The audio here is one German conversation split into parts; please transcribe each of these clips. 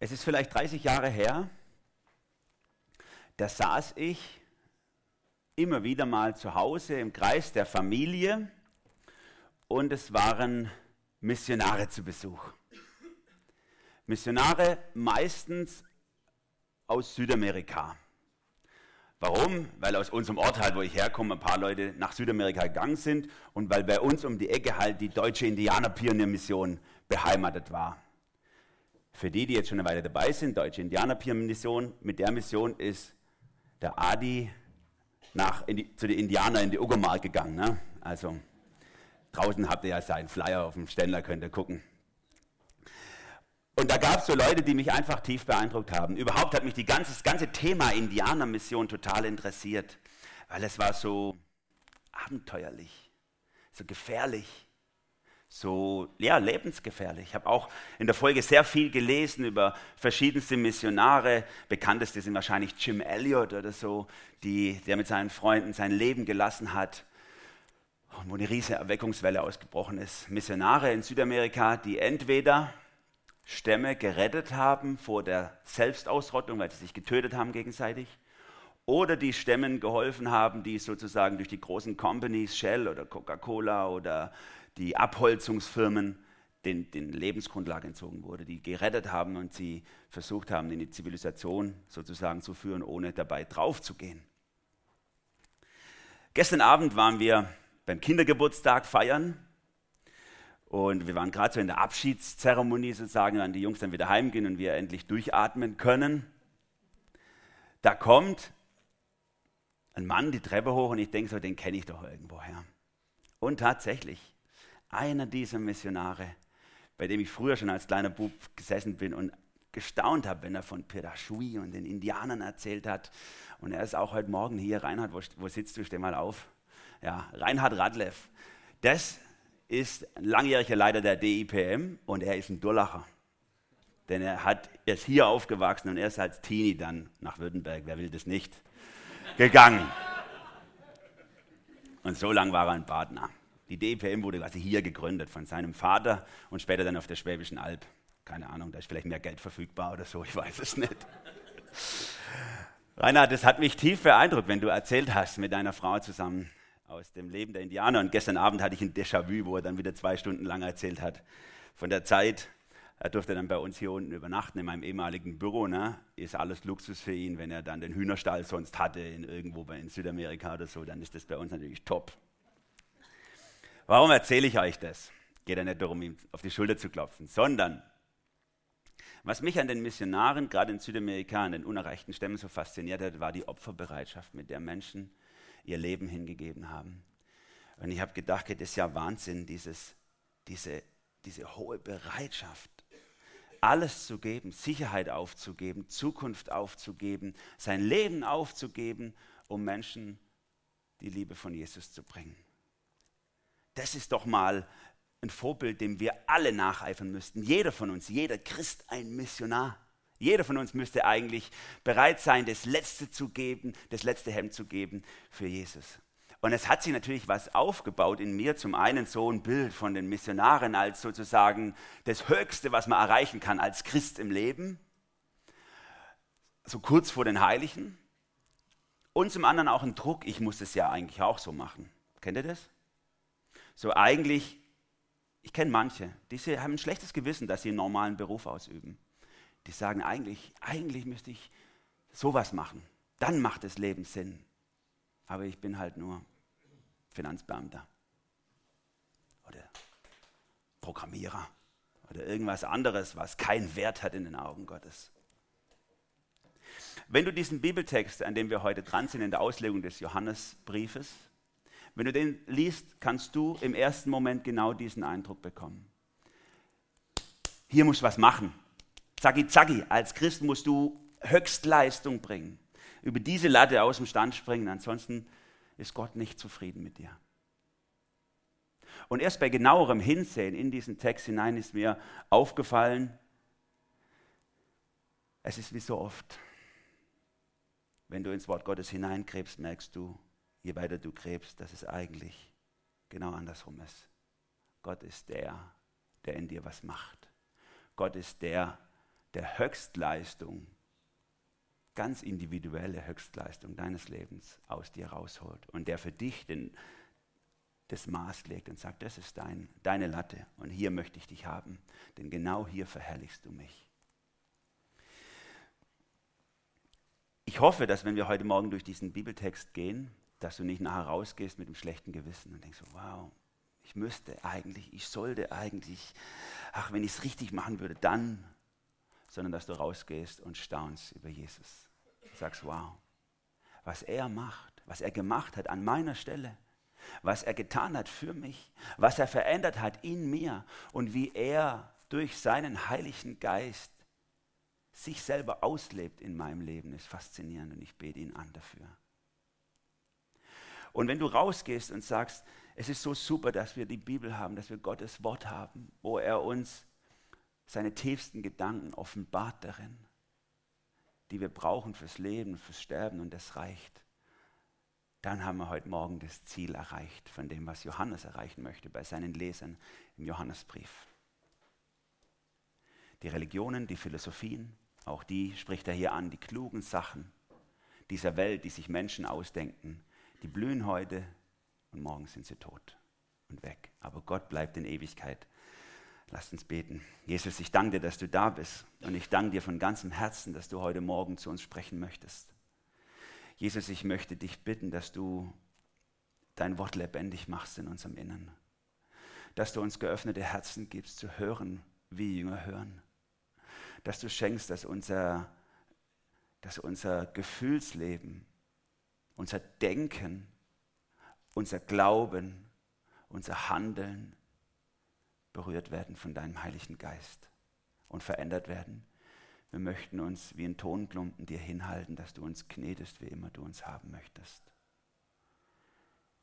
Es ist vielleicht 30 Jahre her, da saß ich immer wieder mal zu Hause im Kreis der Familie und es waren Missionare zu Besuch. Missionare meistens aus Südamerika. Warum? Weil aus unserem Ort halt, wo ich herkomme, ein paar Leute nach Südamerika gegangen sind und weil bei uns um die Ecke halt die deutsche Indianerpioniermission beheimatet war. Für die, die jetzt schon eine Weile dabei sind, Deutsche Indianerpioniermission, mit der Mission ist der Adi nach die, zu den Indianern in die Uckermark gegangen. Ne? Also draußen habt ihr ja seinen Flyer auf dem Ständer, könnt ihr gucken. Und da gab es so Leute, die mich einfach tief beeindruckt haben. Überhaupt hat mich die ganze, das ganze Thema Indianermission total interessiert, weil es war so abenteuerlich, so gefährlich so ja, lebensgefährlich. Ich habe auch in der Folge sehr viel gelesen über verschiedenste Missionare. Bekannteste sind wahrscheinlich Jim Elliot oder so, die, der mit seinen Freunden sein Leben gelassen hat, wo eine riesige Erweckungswelle ausgebrochen ist. Missionare in Südamerika, die entweder Stämme gerettet haben vor der Selbstausrottung, weil sie sich getötet haben gegenseitig, oder die Stämmen geholfen haben, die sozusagen durch die großen Companies, Shell oder Coca-Cola oder die Abholzungsfirmen den, den Lebensgrundlage entzogen wurde, die gerettet haben und sie versucht haben, in die Zivilisation sozusagen zu führen, ohne dabei draufzugehen. Gestern Abend waren wir beim Kindergeburtstag feiern und wir waren gerade so in der Abschiedszeremonie sozusagen, wenn die Jungs dann wieder heimgehen und wir endlich durchatmen können. Da kommt ein Mann die Treppe hoch und ich denke so, den kenne ich doch irgendwoher. Und tatsächlich, einer dieser Missionare, bei dem ich früher schon als kleiner Bub gesessen bin und gestaunt habe, wenn er von Pirashui und den Indianern erzählt hat. Und er ist auch heute Morgen hier. Reinhard, wo, wo sitzt du? Steh mal auf. Ja, Reinhard Radlev. Das ist ein langjähriger Leiter der DIPM und er ist ein Durlacher. Denn er, hat, er ist hier aufgewachsen und er ist als Teenie dann nach Württemberg, wer will das nicht, gegangen. Und so lange war er ein Partner. Die DPM wurde quasi hier gegründet von seinem Vater und später dann auf der Schwäbischen Alb. Keine Ahnung, da ist vielleicht mehr Geld verfügbar oder so, ich weiß es nicht. Rainer, das hat mich tief beeindruckt, wenn du erzählt hast mit deiner Frau zusammen aus dem Leben der Indianer. Und gestern Abend hatte ich ein Déjà-vu, wo er dann wieder zwei Stunden lang erzählt hat von der Zeit. Er durfte dann bei uns hier unten übernachten in meinem ehemaligen Büro. Ne? Ist alles Luxus für ihn, wenn er dann den Hühnerstall sonst hatte in irgendwo in Südamerika oder so, dann ist das bei uns natürlich top. Warum erzähle ich euch das? Geht ja nicht darum, ihm auf die Schulter zu klopfen, sondern was mich an den Missionaren, gerade in Südamerika, an den unerreichten Stämmen so fasziniert hat, war die Opferbereitschaft, mit der Menschen ihr Leben hingegeben haben. Und ich habe gedacht, das ist ja Wahnsinn, dieses, diese, diese hohe Bereitschaft, alles zu geben, Sicherheit aufzugeben, Zukunft aufzugeben, sein Leben aufzugeben, um Menschen die Liebe von Jesus zu bringen. Das ist doch mal ein Vorbild, dem wir alle nacheifern müssten. Jeder von uns, jeder Christ ein Missionar. Jeder von uns müsste eigentlich bereit sein, das Letzte zu geben, das letzte Hemd zu geben für Jesus. Und es hat sich natürlich was aufgebaut in mir. Zum einen so ein Bild von den Missionaren als sozusagen das Höchste, was man erreichen kann als Christ im Leben. So kurz vor den Heiligen. Und zum anderen auch ein Druck, ich muss es ja eigentlich auch so machen. Kennt ihr das? So eigentlich, ich kenne manche, die haben ein schlechtes Gewissen, dass sie einen normalen Beruf ausüben. Die sagen eigentlich, eigentlich müsste ich sowas machen. Dann macht das Leben Sinn. Aber ich bin halt nur Finanzbeamter oder Programmierer oder irgendwas anderes, was keinen Wert hat in den Augen Gottes. Wenn du diesen Bibeltext, an dem wir heute dran sind, in der Auslegung des Johannesbriefes, wenn du den liest, kannst du im ersten Moment genau diesen Eindruck bekommen. Hier musst du was machen. Zacki, zacki. Als Christ musst du Höchstleistung bringen. Über diese Latte aus dem Stand springen. Ansonsten ist Gott nicht zufrieden mit dir. Und erst bei genauerem Hinsehen in diesen Text hinein ist mir aufgefallen, es ist wie so oft, wenn du ins Wort Gottes hineingräbst, merkst du, je weiter du gräbst, dass es eigentlich genau andersrum ist. Gott ist der, der in dir was macht. Gott ist der, der Höchstleistung, ganz individuelle Höchstleistung deines Lebens aus dir rausholt und der für dich den, das Maß legt und sagt, das ist dein, deine Latte und hier möchte ich dich haben, denn genau hier verherrlichst du mich. Ich hoffe, dass wenn wir heute Morgen durch diesen Bibeltext gehen, dass du nicht nachher rausgehst mit einem schlechten Gewissen und denkst, wow, ich müsste eigentlich, ich sollte eigentlich, ach, wenn ich es richtig machen würde, dann, sondern dass du rausgehst und staunst über Jesus. Sagst, wow, was er macht, was er gemacht hat an meiner Stelle, was er getan hat für mich, was er verändert hat in mir und wie er durch seinen Heiligen Geist sich selber auslebt in meinem Leben, ist faszinierend und ich bete ihn an dafür. Und wenn du rausgehst und sagst, es ist so super, dass wir die Bibel haben, dass wir Gottes Wort haben, wo er uns seine tiefsten Gedanken offenbart darin, die wir brauchen fürs Leben, fürs Sterben und das reicht. Dann haben wir heute Morgen das Ziel erreicht von dem, was Johannes erreichen möchte bei seinen Lesern im Johannesbrief. Die Religionen, die Philosophien, auch die spricht er hier an, die klugen Sachen dieser Welt, die sich Menschen ausdenken, die blühen heute und morgen sind sie tot und weg. Aber Gott bleibt in Ewigkeit. Lasst uns beten. Jesus, ich danke dir, dass du da bist. Und ich danke dir von ganzem Herzen, dass du heute Morgen zu uns sprechen möchtest. Jesus, ich möchte dich bitten, dass du dein Wort lebendig machst in unserem Innern. Dass du uns geöffnete Herzen gibst, zu hören, wie Jünger hören dass du schenkst, dass unser, dass unser Gefühlsleben, unser Denken, unser Glauben, unser Handeln berührt werden von deinem Heiligen Geist und verändert werden. Wir möchten uns wie ein Tonklumpen dir hinhalten, dass du uns knetest, wie immer du uns haben möchtest.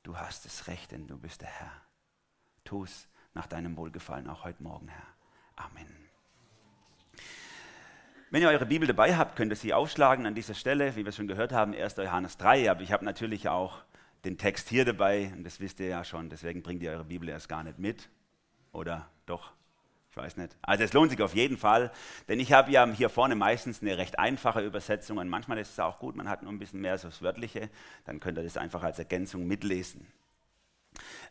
Du hast das Recht, denn du bist der Herr. Tu es nach deinem Wohlgefallen auch heute Morgen, Herr. Amen. Wenn ihr eure Bibel dabei habt, könnt ihr sie aufschlagen an dieser Stelle, wie wir schon gehört haben, 1. Johannes 3. Aber ich habe natürlich auch den Text hier dabei und das wisst ihr ja schon, deswegen bringt ihr eure Bibel erst gar nicht mit. Oder doch? Ich weiß nicht. Also es lohnt sich auf jeden Fall, denn ich habe ja hier vorne meistens eine recht einfache Übersetzung und manchmal ist es auch gut, man hat nur ein bisschen mehr so das Wörtliche, dann könnt ihr das einfach als Ergänzung mitlesen.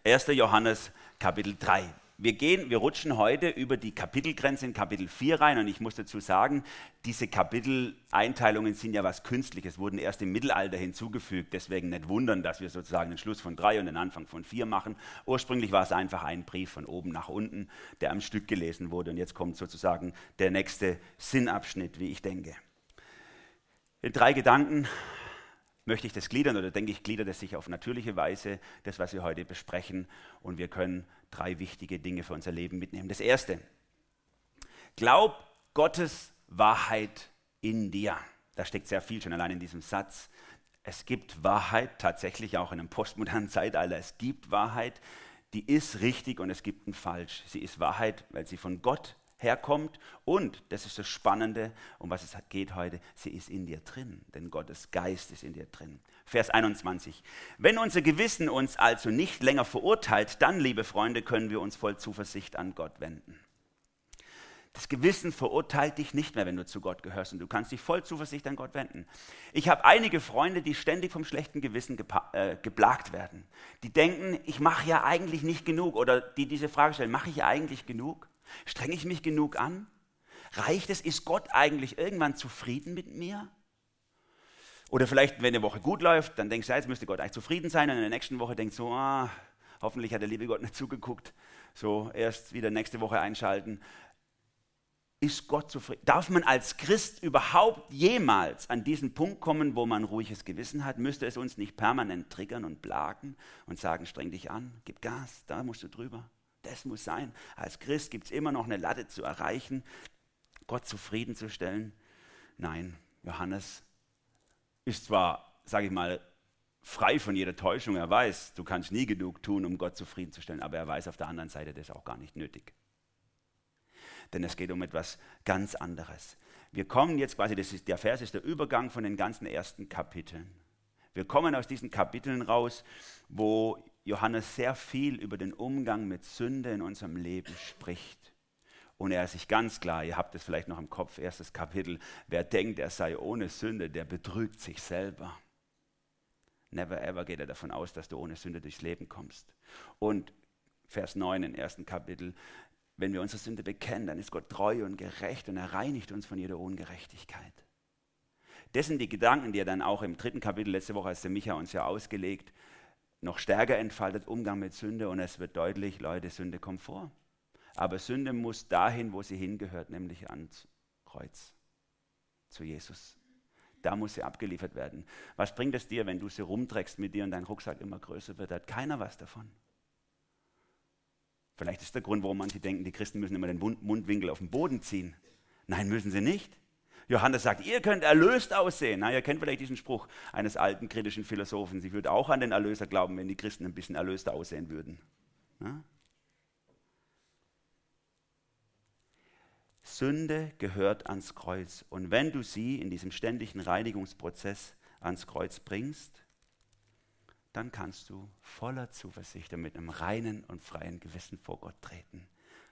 1. Johannes Kapitel 3 wir gehen, wir rutschen heute über die Kapitelgrenze in Kapitel 4 rein und ich muss dazu sagen, diese Kapiteleinteilungen sind ja was Künstliches, wurden erst im Mittelalter hinzugefügt, deswegen nicht wundern, dass wir sozusagen den Schluss von 3 und den Anfang von 4 machen. Ursprünglich war es einfach ein Brief von oben nach unten, der am Stück gelesen wurde und jetzt kommt sozusagen der nächste Sinnabschnitt, wie ich denke. In drei Gedanken möchte ich das gliedern oder denke ich, gliedert es sich auf natürliche Weise, das, was wir heute besprechen. Und wir können drei wichtige Dinge für unser Leben mitnehmen. Das erste, glaub Gottes Wahrheit in dir. Da steckt sehr viel schon allein in diesem Satz. Es gibt Wahrheit, tatsächlich auch in einem postmodernen Zeitalter. Es gibt Wahrheit, die ist richtig und es gibt ein Falsch. Sie ist Wahrheit, weil sie von Gott herkommt. Und, das ist das Spannende, um was es geht heute, sie ist in dir drin, denn Gottes Geist ist in dir drin. Vers 21. Wenn unser Gewissen uns also nicht länger verurteilt, dann, liebe Freunde, können wir uns voll Zuversicht an Gott wenden. Das Gewissen verurteilt dich nicht mehr, wenn du zu Gott gehörst und du kannst dich voll Zuversicht an Gott wenden. Ich habe einige Freunde, die ständig vom schlechten Gewissen äh, geplagt werden. Die denken, ich mache ja eigentlich nicht genug oder die diese Frage stellen, mache ich eigentlich genug? Strenge ich mich genug an? Reicht es? Ist Gott eigentlich irgendwann zufrieden mit mir? Oder vielleicht, wenn eine Woche gut läuft, dann denkst du, ja, jetzt müsste Gott eigentlich zufrieden sein. Und in der nächsten Woche denkst du, ah, hoffentlich hat der liebe Gott nicht zugeguckt. So, erst wieder nächste Woche einschalten. Ist Gott zufrieden? Darf man als Christ überhaupt jemals an diesen Punkt kommen, wo man ruhiges Gewissen hat? Müsste es uns nicht permanent triggern und plagen und sagen, streng dich an, gib Gas, da musst du drüber. Das muss sein. Als Christ gibt es immer noch eine Latte zu erreichen, Gott zufriedenzustellen. Nein, Johannes ist zwar, sage ich mal, frei von jeder Täuschung. Er weiß, du kannst nie genug tun, um Gott zufriedenzustellen, aber er weiß auf der anderen Seite, das ist auch gar nicht nötig. Denn es geht um etwas ganz anderes. Wir kommen jetzt quasi, das ist, der Vers ist der Übergang von den ganzen ersten Kapiteln. Wir kommen aus diesen Kapiteln raus, wo Johannes sehr viel über den Umgang mit Sünde in unserem Leben spricht. Und er ist sich ganz klar, ihr habt es vielleicht noch im Kopf, erstes Kapitel, wer denkt, er sei ohne Sünde, der betrügt sich selber. Never ever geht er davon aus, dass du ohne Sünde durchs Leben kommst. Und Vers 9 im ersten Kapitel, wenn wir unsere Sünde bekennen, dann ist Gott treu und gerecht und er reinigt uns von jeder Ungerechtigkeit. Das sind die Gedanken, die er dann auch im dritten Kapitel, letzte Woche, als der Micha uns ja ausgelegt, noch stärker entfaltet, Umgang mit Sünde und es wird deutlich, Leute, Sünde kommt vor. Aber Sünde muss dahin, wo sie hingehört, nämlich ans Kreuz, zu Jesus. Da muss sie abgeliefert werden. Was bringt es dir, wenn du sie rumträgst mit dir und dein Rucksack immer größer wird? Da hat keiner was davon. Vielleicht ist der Grund, warum manche denken, die Christen müssen immer den Mundwinkel auf den Boden ziehen. Nein, müssen sie nicht. Johannes sagt, ihr könnt erlöst aussehen. Na, ihr kennt vielleicht diesen Spruch eines alten kritischen Philosophen. Sie würde auch an den Erlöser glauben, wenn die Christen ein bisschen erlöster aussehen würden. Na? Sünde gehört ans Kreuz. Und wenn du sie in diesem ständigen Reinigungsprozess ans Kreuz bringst, dann kannst du voller Zuversicht und mit einem reinen und freien Gewissen vor Gott treten.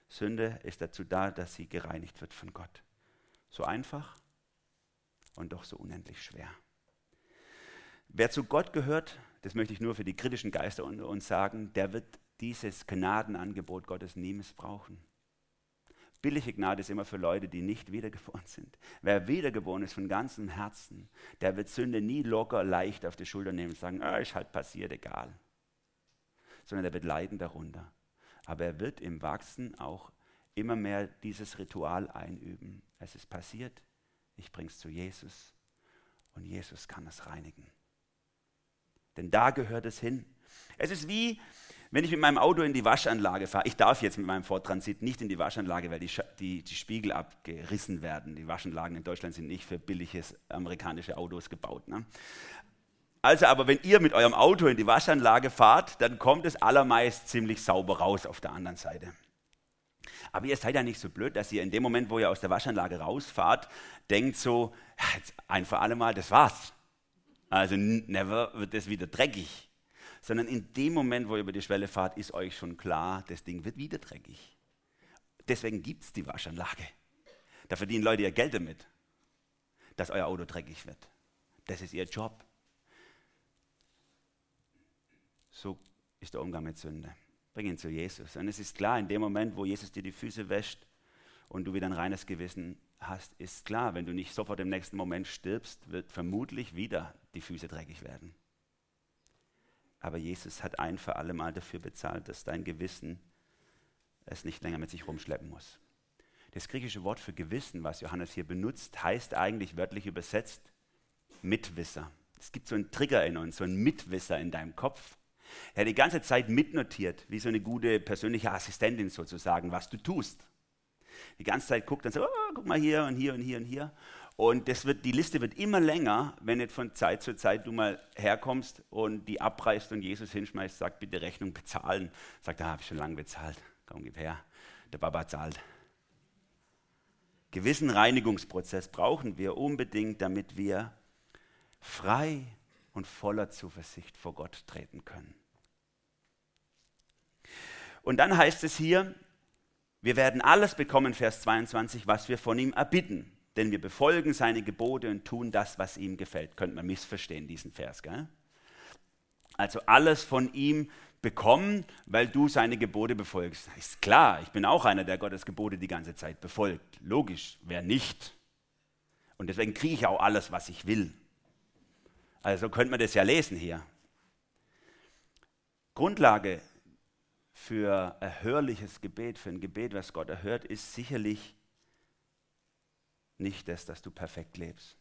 Sünde ist dazu da, dass sie gereinigt wird von Gott. So einfach und doch so unendlich schwer. Wer zu Gott gehört, das möchte ich nur für die kritischen Geister unter uns sagen, der wird dieses Gnadenangebot Gottes nie missbrauchen. Billige Gnade ist immer für Leute, die nicht wiedergeboren sind. Wer wiedergeboren ist von ganzem Herzen, der wird Sünde nie locker, leicht auf die Schulter nehmen und sagen, ah, ist halt passiert, egal. Sondern der wird leiden darunter. Aber er wird im Wachsen auch immer mehr dieses Ritual einüben. Es ist passiert, ich bringe es zu Jesus und Jesus kann es reinigen. Denn da gehört es hin. Es ist wie, wenn ich mit meinem Auto in die Waschanlage fahre, ich darf jetzt mit meinem Ford Transit nicht in die Waschanlage, weil die, die, die Spiegel abgerissen werden. Die Waschanlagen in Deutschland sind nicht für billiges amerikanische Autos gebaut. Ne? Also aber wenn ihr mit eurem Auto in die Waschanlage fahrt, dann kommt es allermeist ziemlich sauber raus auf der anderen Seite. Aber ihr seid ja nicht so blöd, dass ihr in dem Moment, wo ihr aus der Waschanlage rausfahrt, denkt so, ein für alle Mal, das war's. Also never wird das wieder dreckig sondern in dem Moment, wo ihr über die Schwelle fahrt, ist euch schon klar, das Ding wird wieder dreckig. Deswegen gibt es die Waschanlage. Da verdienen Leute ihr Geld damit, dass euer Auto dreckig wird. Das ist ihr Job. So ist der Umgang mit Sünde. Bring ihn zu Jesus. Und es ist klar, in dem Moment, wo Jesus dir die Füße wäscht und du wieder ein reines Gewissen hast, ist klar, wenn du nicht sofort im nächsten Moment stirbst, wird vermutlich wieder die Füße dreckig werden. Aber Jesus hat ein für alle Mal dafür bezahlt, dass dein Gewissen es nicht länger mit sich rumschleppen muss. Das griechische Wort für Gewissen, was Johannes hier benutzt, heißt eigentlich wörtlich übersetzt Mitwisser. Es gibt so einen Trigger in uns, so einen Mitwisser in deinem Kopf. Er hat die ganze Zeit mitnotiert, wie so eine gute persönliche Assistentin sozusagen, was du tust. Die ganze Zeit guckt dann so, oh, guck mal hier und hier und hier und hier. Und das wird, die Liste wird immer länger, wenn nicht von Zeit zu Zeit du mal herkommst und die abreißt und Jesus hinschmeißt, sagt, bitte Rechnung bezahlen. Sagt, da ah, habe ich schon lange bezahlt. Komm, gib her. Der Baba zahlt. Gewissen Reinigungsprozess brauchen wir unbedingt, damit wir frei und voller Zuversicht vor Gott treten können. Und dann heißt es hier, wir werden alles bekommen, Vers 22, was wir von ihm erbitten denn wir befolgen seine Gebote und tun das, was ihm gefällt. Könnte man missverstehen, diesen Vers. Gell? Also alles von ihm bekommen, weil du seine Gebote befolgst. Ist klar, ich bin auch einer, der Gottes Gebote die ganze Zeit befolgt. Logisch, wer nicht? Und deswegen kriege ich auch alles, was ich will. Also könnte man das ja lesen hier. Grundlage für erhörliches Gebet, für ein Gebet, was Gott erhört, ist sicherlich nicht das, dass du perfekt lebst.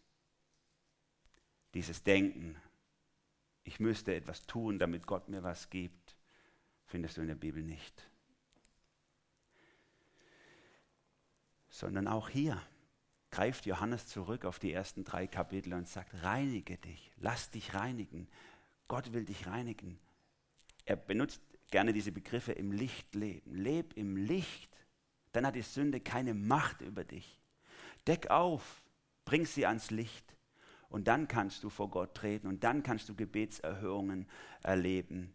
Dieses Denken, ich müsste etwas tun, damit Gott mir was gibt, findest du in der Bibel nicht. Sondern auch hier greift Johannes zurück auf die ersten drei Kapitel und sagt, reinige dich, lass dich reinigen. Gott will dich reinigen. Er benutzt gerne diese Begriffe im Licht leben. Leb im Licht, dann hat die Sünde keine Macht über dich. Deck auf, bring sie ans Licht und dann kannst du vor Gott treten und dann kannst du Gebetserhörungen erleben.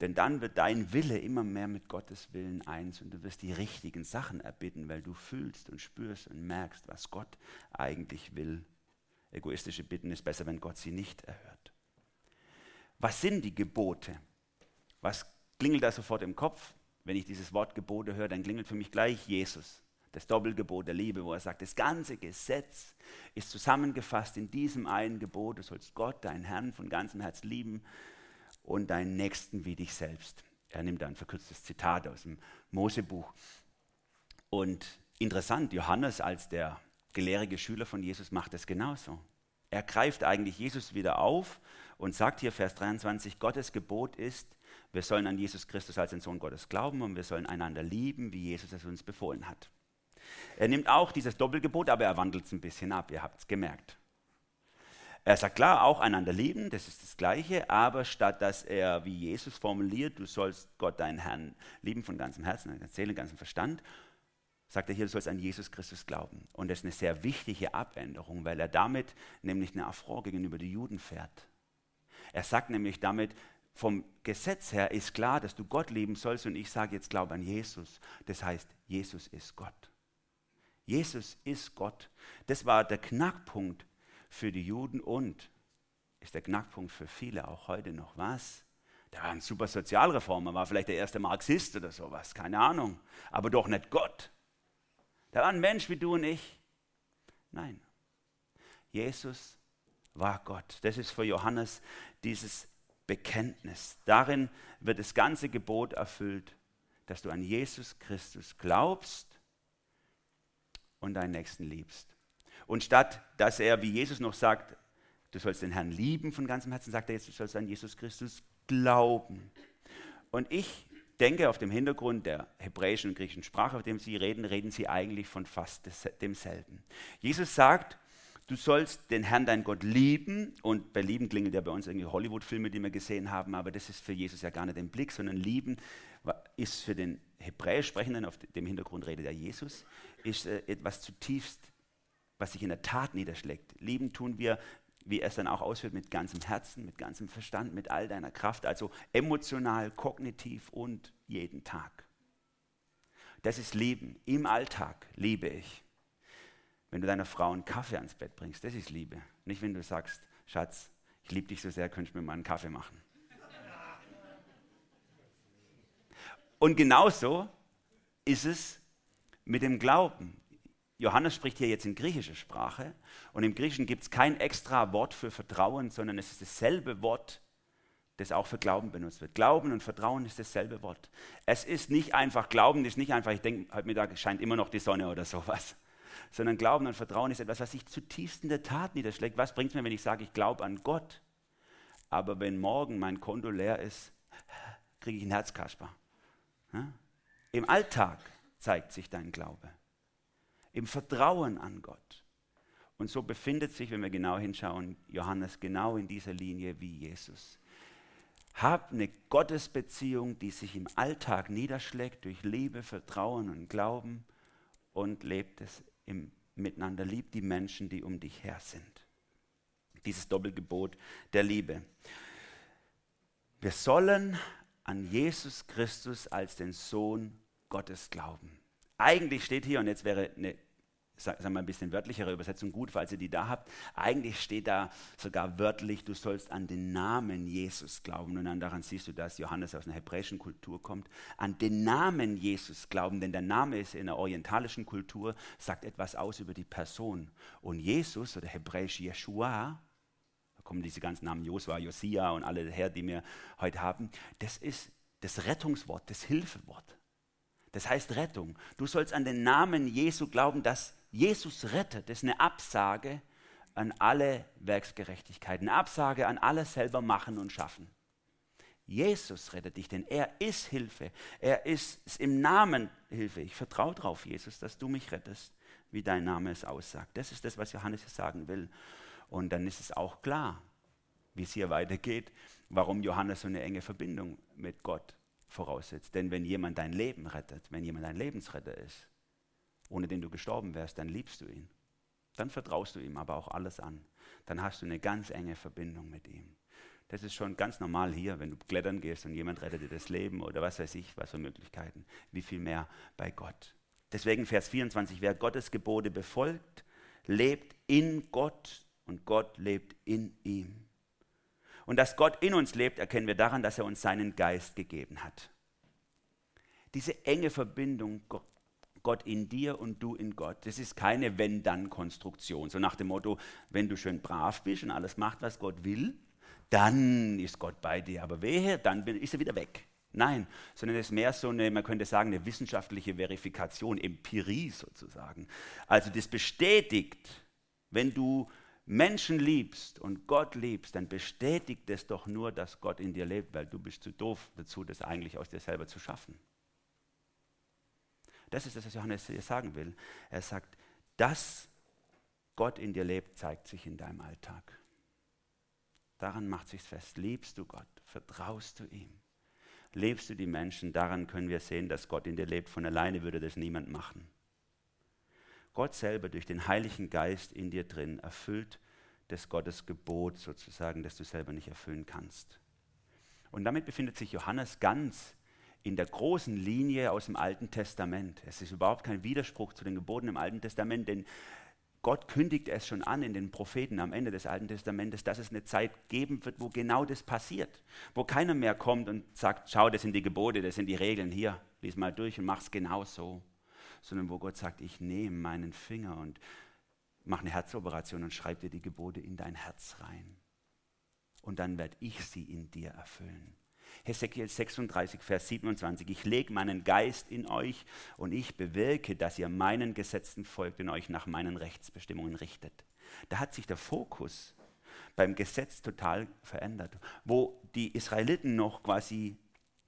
Denn dann wird dein Wille immer mehr mit Gottes Willen eins und du wirst die richtigen Sachen erbitten, weil du fühlst und spürst und merkst, was Gott eigentlich will. Egoistische Bitten ist besser, wenn Gott sie nicht erhört. Was sind die Gebote? Was klingelt da sofort im Kopf? Wenn ich dieses Wort Gebote höre, dann klingelt für mich gleich Jesus das Doppelgebot der Liebe, wo er sagt, das ganze Gesetz ist zusammengefasst in diesem einen Gebot, du sollst Gott, deinen Herrn, von ganzem Herz lieben und deinen Nächsten wie dich selbst. Er nimmt ein verkürztes Zitat aus dem Mosebuch. Und interessant, Johannes als der gelehrige Schüler von Jesus macht es genauso. Er greift eigentlich Jesus wieder auf und sagt hier Vers 23, Gottes Gebot ist, wir sollen an Jesus Christus als den Sohn Gottes glauben und wir sollen einander lieben, wie Jesus es uns befohlen hat. Er nimmt auch dieses Doppelgebot, aber er wandelt es ein bisschen ab, ihr habt es gemerkt. Er sagt klar, auch einander lieben, das ist das Gleiche, aber statt dass er wie Jesus formuliert, du sollst Gott, deinen Herrn, lieben von ganzem Herzen, deiner Seele, ganzem Verstand, sagt er hier, du sollst an Jesus Christus glauben. Und das ist eine sehr wichtige Abänderung, weil er damit nämlich eine Affront gegenüber den Juden fährt. Er sagt nämlich damit, vom Gesetz her ist klar, dass du Gott lieben sollst und ich sage jetzt, glaube an Jesus. Das heißt, Jesus ist Gott. Jesus ist Gott. Das war der Knackpunkt für die Juden und ist der Knackpunkt für viele auch heute noch. Was? Der war ein super Sozialreformer, war vielleicht der erste Marxist oder sowas, keine Ahnung. Aber doch nicht Gott. Der war ein Mensch wie du und ich. Nein. Jesus war Gott. Das ist für Johannes dieses Bekenntnis. Darin wird das ganze Gebot erfüllt, dass du an Jesus Christus glaubst und deinen Nächsten liebst. Und statt dass er, wie Jesus noch sagt, du sollst den Herrn lieben von ganzem Herzen, sagt er jetzt, du sollst an Jesus Christus glauben. Und ich denke, auf dem Hintergrund der hebräischen und griechischen Sprache, auf dem sie reden, reden sie eigentlich von fast demselben. Jesus sagt, du sollst den Herrn, dein Gott, lieben. Und bei Lieben klingelt ja bei uns irgendwie Hollywood-Filme, die wir gesehen haben, aber das ist für Jesus ja gar nicht im Blick, sondern Lieben ist für den Hebräisch Sprechenden, auf dem Hintergrund redet ja Jesus, ist äh, etwas zutiefst, was sich in der Tat niederschlägt. Lieben tun wir, wie er es dann auch ausführt, mit ganzem Herzen, mit ganzem Verstand, mit all deiner Kraft, also emotional, kognitiv und jeden Tag. Das ist Lieben. Im Alltag liebe ich. Wenn du deiner Frau einen Kaffee ans Bett bringst, das ist Liebe. Nicht, wenn du sagst, Schatz, ich liebe dich so sehr, könntest du mir mal einen Kaffee machen. Und genauso ist es mit dem Glauben. Johannes spricht hier jetzt in griechischer Sprache und im Griechischen gibt es kein extra Wort für Vertrauen, sondern es ist dasselbe Wort, das auch für Glauben benutzt wird. Glauben und Vertrauen ist dasselbe Wort. Es ist nicht einfach, Glauben ist nicht einfach, ich denke, heute Mittag scheint immer noch die Sonne oder sowas, sondern Glauben und Vertrauen ist etwas, was sich zutiefst in der Tat niederschlägt. Was bringt es mir, wenn ich sage, ich glaube an Gott, aber wenn morgen mein Konto leer ist, kriege ich ein Herzkasper. Im Alltag zeigt sich dein Glaube. Im Vertrauen an Gott. Und so befindet sich, wenn wir genau hinschauen, Johannes genau in dieser Linie wie Jesus. Hab eine Gottesbeziehung, die sich im Alltag niederschlägt durch Liebe, Vertrauen und Glauben und lebt es im Miteinander. Lieb die Menschen, die um dich her sind. Dieses Doppelgebot der Liebe. Wir sollen an Jesus Christus als den Sohn Gottes glauben. Eigentlich steht hier, und jetzt wäre eine sagen wir mal ein bisschen wörtlichere Übersetzung gut, falls ihr die da habt. Eigentlich steht da sogar wörtlich, du sollst an den Namen Jesus glauben. Und dann daran siehst du, dass Johannes aus einer hebräischen Kultur kommt. An den Namen Jesus glauben, denn der Name ist in der orientalischen Kultur, sagt etwas aus über die Person. Und Jesus oder hebräisch Yeshua, da kommen diese ganzen Namen Josua, Josia und alle her, die wir heute haben, das ist das Rettungswort, das Hilfewort. Das heißt Rettung. Du sollst an den Namen Jesu glauben, dass Jesus rettet. Ist eine Absage an alle Werksgerechtigkeit, eine Absage an alles selber machen und schaffen. Jesus rettet dich, denn er ist Hilfe. Er ist, im Namen Hilfe. Ich vertraue darauf, Jesus, dass du mich rettest, wie dein Name es aussagt. Das ist das, was Johannes sagen will. Und dann ist es auch klar, wie es hier weitergeht, warum Johannes so eine enge Verbindung mit Gott voraussetzt. Denn wenn jemand dein Leben rettet, wenn jemand ein Lebensretter ist, ohne den du gestorben wärst, dann liebst du ihn. Dann vertraust du ihm aber auch alles an. Dann hast du eine ganz enge Verbindung mit ihm. Das ist schon ganz normal hier, wenn du klettern gehst und jemand rettet dir das Leben oder was weiß ich, was für Möglichkeiten. Wie viel mehr bei Gott. Deswegen Vers 24, wer Gottes Gebote befolgt, lebt in Gott und Gott lebt in ihm. Und dass Gott in uns lebt, erkennen wir daran, dass er uns seinen Geist gegeben hat. Diese enge Verbindung Gott in dir und du in Gott. Das ist keine Wenn-Dann-Konstruktion. So nach dem Motto, wenn du schön brav bist und alles macht, was Gott will, dann ist Gott bei dir. Aber wehe, dann ist er wieder weg. Nein, sondern es ist mehr so eine, man könnte sagen, eine wissenschaftliche Verifikation, Empirie sozusagen. Also das bestätigt, wenn du Menschen liebst und Gott liebst, dann bestätigt es doch nur, dass Gott in dir lebt, weil du bist zu doof dazu, das eigentlich aus dir selber zu schaffen. Das ist das, was Johannes hier sagen will. Er sagt, dass Gott in dir lebt, zeigt sich in deinem Alltag. Daran macht sich fest. Liebst du Gott? Vertraust du ihm? Lebst du die Menschen? Daran können wir sehen, dass Gott in dir lebt. Von alleine würde das niemand machen. Gott selber durch den Heiligen Geist in dir drin erfüllt das Gottes Gebot sozusagen, das du selber nicht erfüllen kannst. Und damit befindet sich Johannes ganz in der großen Linie aus dem Alten Testament. Es ist überhaupt kein Widerspruch zu den Geboten im Alten Testament, denn Gott kündigt es schon an in den Propheten am Ende des Alten Testamentes, dass es eine Zeit geben wird, wo genau das passiert. Wo keiner mehr kommt und sagt, schau, das sind die Gebote, das sind die Regeln, hier, lies mal durch und mach es genau so. Sondern wo Gott sagt, ich nehme meinen Finger und mache eine Herzoperation und schreibe dir die Gebote in dein Herz rein. Und dann werde ich sie in dir erfüllen. Hesekiel 36, Vers 27. Ich lege meinen Geist in euch und ich bewirke, dass ihr meinen Gesetzen folgt und euch nach meinen Rechtsbestimmungen richtet. Da hat sich der Fokus beim Gesetz total verändert. Wo die Israeliten noch quasi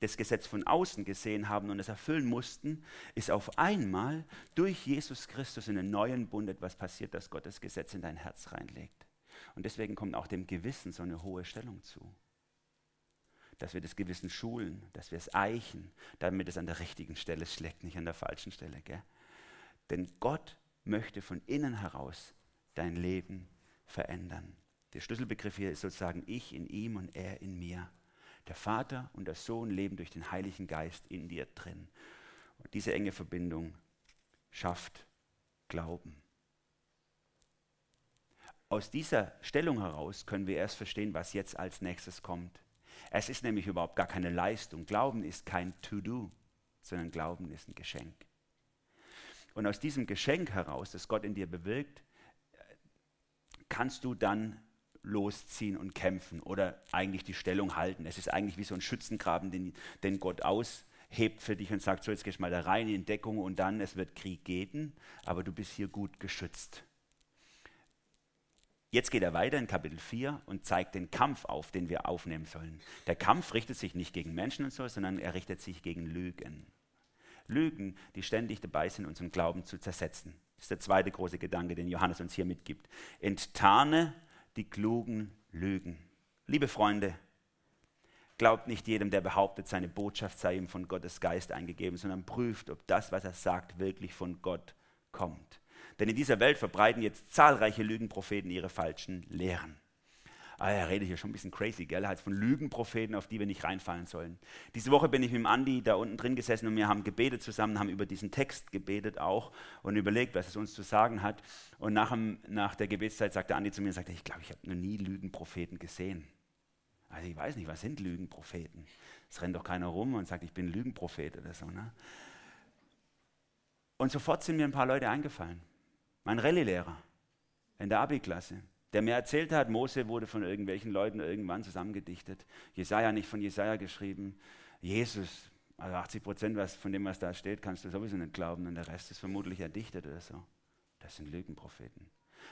das Gesetz von außen gesehen haben und es erfüllen mussten, ist auf einmal durch Jesus Christus in den neuen Bund etwas passiert, dass Gott das Gesetz in dein Herz reinlegt. Und deswegen kommt auch dem Gewissen so eine hohe Stellung zu dass wir das Gewissen schulen, dass wir es eichen, damit es an der richtigen Stelle schlägt, nicht an der falschen Stelle. Gell? Denn Gott möchte von innen heraus dein Leben verändern. Der Schlüsselbegriff hier ist sozusagen ich in ihm und er in mir. Der Vater und der Sohn leben durch den Heiligen Geist in dir drin. Und diese enge Verbindung schafft Glauben. Aus dieser Stellung heraus können wir erst verstehen, was jetzt als nächstes kommt. Es ist nämlich überhaupt gar keine Leistung. Glauben ist kein To-Do, sondern Glauben ist ein Geschenk. Und aus diesem Geschenk heraus, das Gott in dir bewirkt, kannst du dann losziehen und kämpfen oder eigentlich die Stellung halten. Es ist eigentlich wie so ein Schützengraben, den, den Gott aushebt für dich und sagt, so jetzt gehst du mal da rein in Deckung und dann, es wird Krieg geben, aber du bist hier gut geschützt. Jetzt geht er weiter in Kapitel 4 und zeigt den Kampf auf, den wir aufnehmen sollen. Der Kampf richtet sich nicht gegen Menschen und so, sondern er richtet sich gegen Lügen. Lügen, die ständig dabei sind, unseren Glauben zu zersetzen. Das ist der zweite große Gedanke, den Johannes uns hier mitgibt. Enttarne die klugen Lügen. Liebe Freunde, glaubt nicht jedem, der behauptet, seine Botschaft sei ihm von Gottes Geist eingegeben, sondern prüft, ob das, was er sagt, wirklich von Gott kommt. Denn in dieser Welt verbreiten jetzt zahlreiche Lügenpropheten ihre falschen Lehren. Ah, er redet hier schon ein bisschen crazy, gell? Er hat von Lügenpropheten, auf die wir nicht reinfallen sollen. Diese Woche bin ich mit dem Andi da unten drin gesessen und wir haben gebetet zusammen, haben über diesen Text gebetet auch und überlegt, was es uns zu sagen hat. Und nach, dem, nach der Gebetszeit sagte Andi zu mir, sagte, ich glaube, ich habe noch nie Lügenpropheten gesehen. Also ich weiß nicht, was sind Lügenpropheten? Es rennt doch keiner rum und sagt, ich bin Lügenprophet oder so. Ne? Und sofort sind mir ein paar Leute eingefallen mein Rallye-Lehrer in der Abi-Klasse, der mir erzählt hat, Mose wurde von irgendwelchen Leuten irgendwann zusammengedichtet. Jesaja nicht von Jesaja geschrieben. Jesus, also 80 Prozent von dem, was da steht, kannst du sowieso nicht glauben und der Rest ist vermutlich erdichtet oder so. Das sind Lügenpropheten.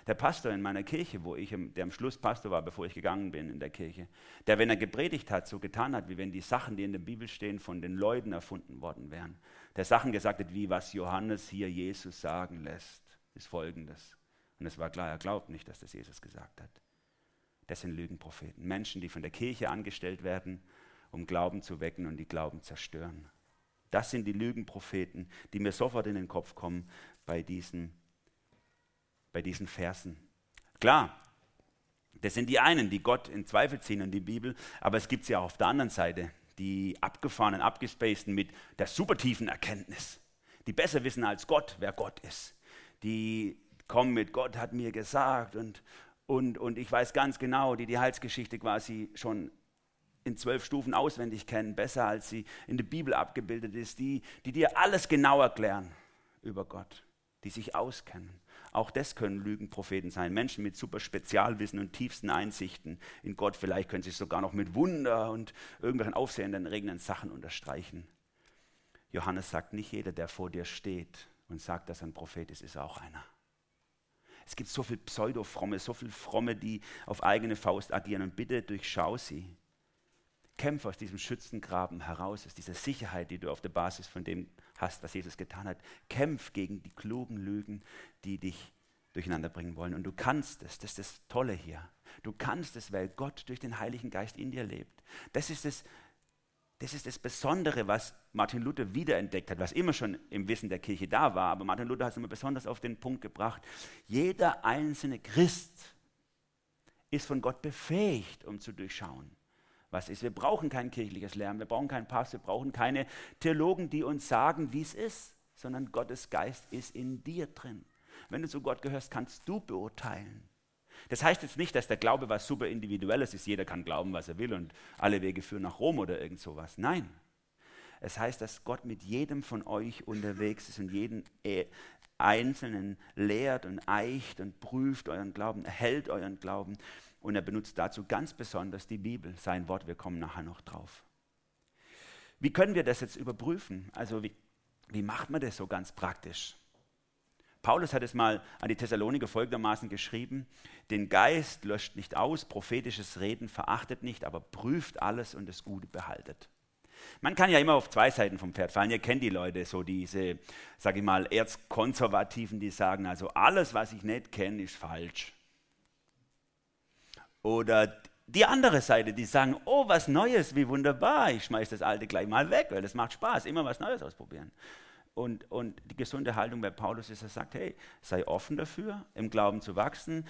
Der Pastor in meiner Kirche, wo ich, der am Schluss Pastor war, bevor ich gegangen bin in der Kirche, der, wenn er gepredigt hat, so getan hat, wie wenn die Sachen, die in der Bibel stehen, von den Leuten erfunden worden wären. Der Sachen gesagt hat, wie was Johannes hier Jesus sagen lässt ist folgendes. Und es war klar, er glaubt nicht, dass das Jesus gesagt hat. Das sind Lügenpropheten. Menschen, die von der Kirche angestellt werden, um Glauben zu wecken und die Glauben zerstören. Das sind die Lügenpropheten, die mir sofort in den Kopf kommen bei diesen, bei diesen Versen. Klar, Das sind die einen, die Gott in Zweifel ziehen und die Bibel, aber es gibt sie auch auf der anderen Seite, die abgefahrenen, abgespaceden mit der supertiefen Erkenntnis, die besser wissen als Gott, wer Gott ist, die kommen mit Gott hat mir gesagt und, und, und ich weiß ganz genau, die die Heilsgeschichte quasi schon in zwölf Stufen auswendig kennen, besser als sie in der Bibel abgebildet ist, die, die dir alles genau erklären über Gott, die sich auskennen. Auch das können Lügenpropheten sein, Menschen mit super Spezialwissen und tiefsten Einsichten in Gott. Vielleicht können sie es sogar noch mit Wunder und irgendwelchen aufsehenden, regenden Sachen unterstreichen. Johannes sagt, nicht jeder, der vor dir steht und sagt, dass er ein Prophet ist, ist auch einer. Es gibt so viel Pseudo-Fromme, so viel Fromme, die auf eigene Faust agieren. Und bitte durchschau sie. Kämpfe aus diesem Schützengraben heraus, aus dieser Sicherheit, die du auf der Basis von dem hast, was Jesus getan hat. Kämpf gegen die klugen Lügen, die dich durcheinander bringen wollen. Und du kannst es, das ist das Tolle hier. Du kannst es, weil Gott durch den Heiligen Geist in dir lebt. Das ist das, das ist das Besondere, was Martin Luther wiederentdeckt hat, was immer schon im Wissen der Kirche da war. Aber Martin Luther hat es immer besonders auf den Punkt gebracht. Jeder einzelne Christ ist von Gott befähigt, um zu durchschauen, was ist. Wir brauchen kein kirchliches Lernen, wir brauchen keinen Pass, wir brauchen keine Theologen, die uns sagen, wie es ist, sondern Gottes Geist ist in dir drin. Wenn du zu Gott gehörst, kannst du beurteilen. Das heißt jetzt nicht, dass der Glaube was super individuelles ist, jeder kann glauben, was er will und alle Wege führen nach Rom oder irgend sowas. Nein. Es heißt, dass Gott mit jedem von euch unterwegs ist und jeden äh, Einzelnen lehrt und eicht und prüft euren Glauben, erhält euren Glauben und er benutzt dazu ganz besonders die Bibel, sein Wort. Wir kommen nachher noch drauf. Wie können wir das jetzt überprüfen? Also wie, wie macht man das so ganz praktisch? Paulus hat es mal an die Thessaloniker folgendermaßen geschrieben, den Geist löscht nicht aus, prophetisches Reden verachtet nicht, aber prüft alles und das Gute behaltet. Man kann ja immer auf zwei Seiten vom Pferd fallen. Ihr kennt die Leute, so diese, sag ich mal, Erzkonservativen, die sagen, also alles, was ich nicht kenne, ist falsch. Oder die andere Seite, die sagen, oh, was Neues, wie wunderbar, ich schmeiße das Alte gleich mal weg, weil das macht Spaß, immer was Neues ausprobieren. Und, und die gesunde Haltung bei Paulus ist, er sagt, hey, sei offen dafür, im Glauben zu wachsen,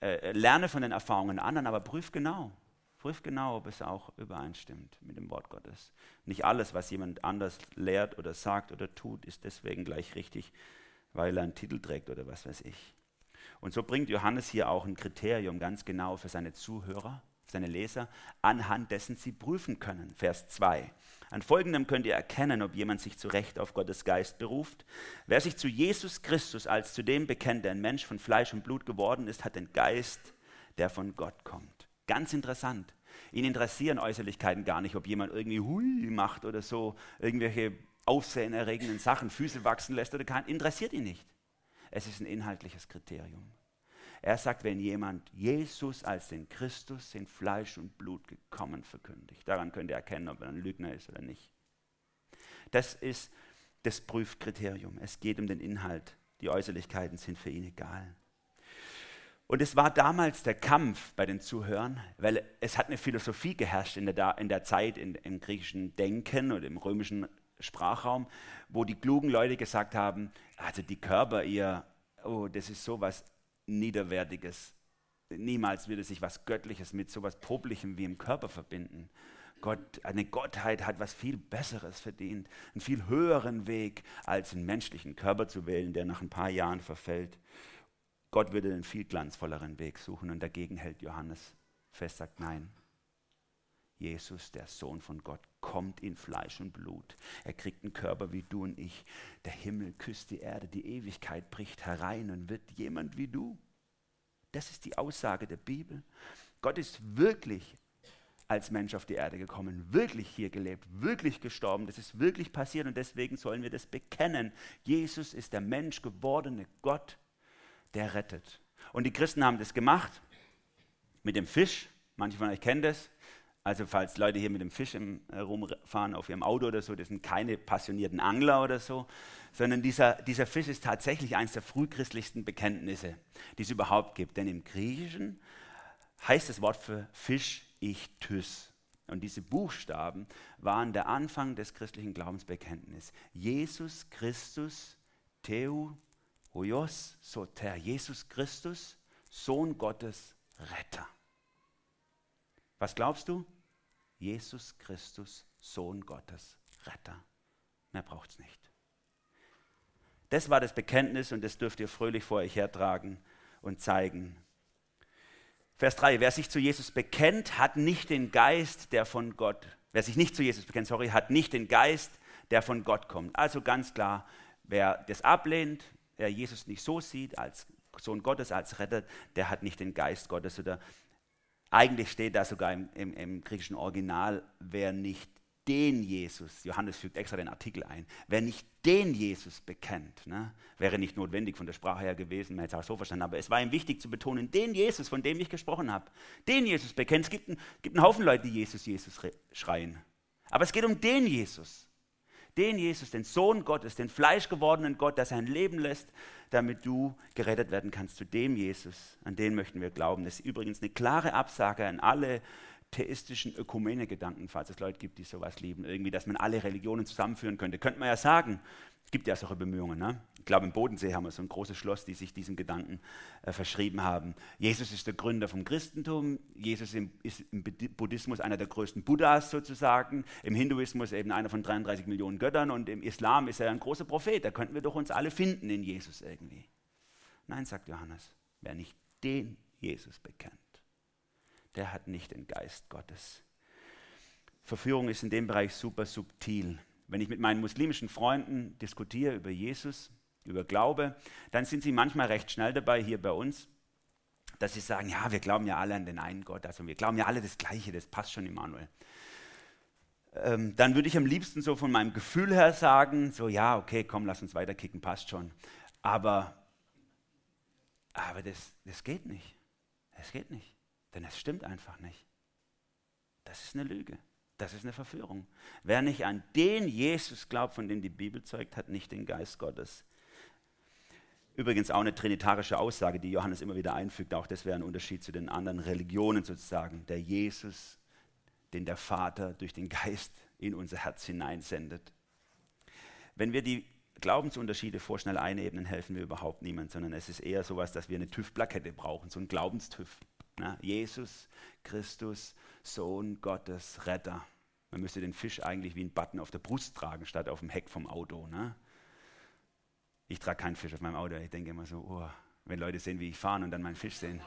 äh, lerne von den Erfahrungen anderen, aber prüf genau, prüf genau, ob es auch übereinstimmt mit dem Wort Gottes. Nicht alles, was jemand anders lehrt oder sagt oder tut, ist deswegen gleich richtig, weil er einen Titel trägt oder was weiß ich. Und so bringt Johannes hier auch ein Kriterium ganz genau für seine Zuhörer, seine Leser, anhand dessen sie prüfen können. Vers 2. An folgendem könnt ihr erkennen, ob jemand sich zu Recht auf Gottes Geist beruft. Wer sich zu Jesus Christus als zu dem bekennt, der ein Mensch von Fleisch und Blut geworden ist, hat den Geist, der von Gott kommt. Ganz interessant. Ihn interessieren Äußerlichkeiten gar nicht, ob jemand irgendwie Hui macht oder so, irgendwelche aufsehenerregenden Sachen, Füße wachsen lässt oder kein, interessiert ihn nicht. Es ist ein inhaltliches Kriterium. Er sagt, wenn jemand Jesus als den Christus in Fleisch und Blut gekommen verkündigt, daran könnt ihr erkennen, ob er ein Lügner ist oder nicht. Das ist das Prüfkriterium. Es geht um den Inhalt. Die Äußerlichkeiten sind für ihn egal. Und es war damals der Kampf bei den Zuhörern, weil es hat eine Philosophie geherrscht in der, in der Zeit in, im griechischen Denken oder im römischen Sprachraum, wo die klugen Leute gesagt haben, also die Körper, ihr, oh, das ist so was Niederwertiges. Niemals würde sich was Göttliches mit so was Publichem wie im Körper verbinden. Gott, eine Gottheit hat was viel Besseres verdient, einen viel höheren Weg, als einen menschlichen Körper zu wählen, der nach ein paar Jahren verfällt. Gott würde einen viel glanzvolleren Weg suchen und dagegen hält Johannes fest, sagt nein. Jesus, der Sohn von Gott, kommt in Fleisch und Blut. Er kriegt einen Körper wie du und ich. Der Himmel küsst die Erde, die Ewigkeit bricht herein und wird jemand wie du. Das ist die Aussage der Bibel. Gott ist wirklich als Mensch auf die Erde gekommen, wirklich hier gelebt, wirklich gestorben. Das ist wirklich passiert und deswegen sollen wir das bekennen. Jesus ist der Mensch gewordene Gott, der rettet. Und die Christen haben das gemacht mit dem Fisch. Manche von euch kennen das. Also falls Leute hier mit dem Fisch im, äh, rumfahren auf ihrem Auto oder so, das sind keine passionierten Angler oder so, sondern dieser, dieser Fisch ist tatsächlich eines der frühchristlichsten Bekenntnisse, die es überhaupt gibt. Denn im Griechischen heißt das Wort für Fisch Ichtys. Und diese Buchstaben waren der Anfang des christlichen Glaubensbekenntnisses. Jesus Christus, Theu, Hoios, Soter. Jesus Christus, Sohn Gottes, Retter. Was glaubst du? Jesus Christus, Sohn Gottes, Retter. Mehr braucht es nicht. Das war das Bekenntnis und das dürft ihr fröhlich vor euch hertragen und zeigen. Vers 3, wer sich zu Jesus bekennt, hat nicht den Geist, der von Gott, wer sich nicht zu Jesus bekennt, sorry, hat nicht den Geist, der von Gott kommt. Also ganz klar, wer das ablehnt, wer Jesus nicht so sieht als Sohn Gottes, als Retter, der hat nicht den Geist Gottes. Oder eigentlich steht da sogar im, im, im griechischen Original, wer nicht den Jesus, Johannes fügt extra den Artikel ein, wer nicht den Jesus bekennt, ne, wäre nicht notwendig von der Sprache her gewesen, man hätte es auch so verstanden, aber es war ihm wichtig zu betonen, den Jesus, von dem ich gesprochen habe, den Jesus bekennt. Es gibt, ein, gibt einen Haufen Leute, die Jesus, Jesus schreien, aber es geht um den Jesus, den Jesus, den Sohn Gottes, den fleischgewordenen Gott, der sein Leben lässt, damit du gerettet werden kannst. Zu dem Jesus, an den möchten wir glauben. Das ist übrigens eine klare Absage an alle theistischen Ökumene-Gedanken, falls es Leute gibt, die sowas lieben, irgendwie, dass man alle Religionen zusammenführen könnte. Könnte man ja sagen, es gibt ja solche Bemühungen. Ne? Ich glaube, im Bodensee haben wir so ein großes Schloss, die sich diesem Gedanken äh, verschrieben haben. Jesus ist der Gründer vom Christentum, Jesus im, ist im Buddhismus einer der größten Buddhas sozusagen, im Hinduismus eben einer von 33 Millionen Göttern und im Islam ist er ein großer Prophet. Da könnten wir doch uns alle finden in Jesus irgendwie. Nein, sagt Johannes, wer nicht den Jesus bekennt der hat nicht den Geist Gottes. Verführung ist in dem Bereich super subtil. Wenn ich mit meinen muslimischen Freunden diskutiere über Jesus, über Glaube, dann sind sie manchmal recht schnell dabei hier bei uns, dass sie sagen, ja, wir glauben ja alle an den einen Gott, also wir glauben ja alle das Gleiche, das passt schon, Immanuel. Ähm, dann würde ich am liebsten so von meinem Gefühl her sagen, so ja, okay, komm, lass uns weiterkicken, passt schon. Aber, aber das, das geht nicht. Das geht nicht. Denn es stimmt einfach nicht. Das ist eine Lüge. Das ist eine Verführung. Wer nicht an den Jesus glaubt, von dem die Bibel zeugt, hat nicht den Geist Gottes. Übrigens auch eine trinitarische Aussage, die Johannes immer wieder einfügt. Auch das wäre ein Unterschied zu den anderen Religionen sozusagen. Der Jesus, den der Vater durch den Geist in unser Herz hineinsendet. Wenn wir die Glaubensunterschiede vorschnell einebnen, helfen wir überhaupt niemand, sondern es ist eher so etwas, dass wir eine TÜV-Plakette brauchen, so ein Glaubenstüv. Na, Jesus Christus, Sohn Gottes, Retter. Man müsste den Fisch eigentlich wie ein Button auf der Brust tragen, statt auf dem Heck vom Auto. Ne? Ich trage keinen Fisch auf meinem Auto. Ich denke immer so, oh, wenn Leute sehen, wie ich fahre und dann meinen Fisch sehen.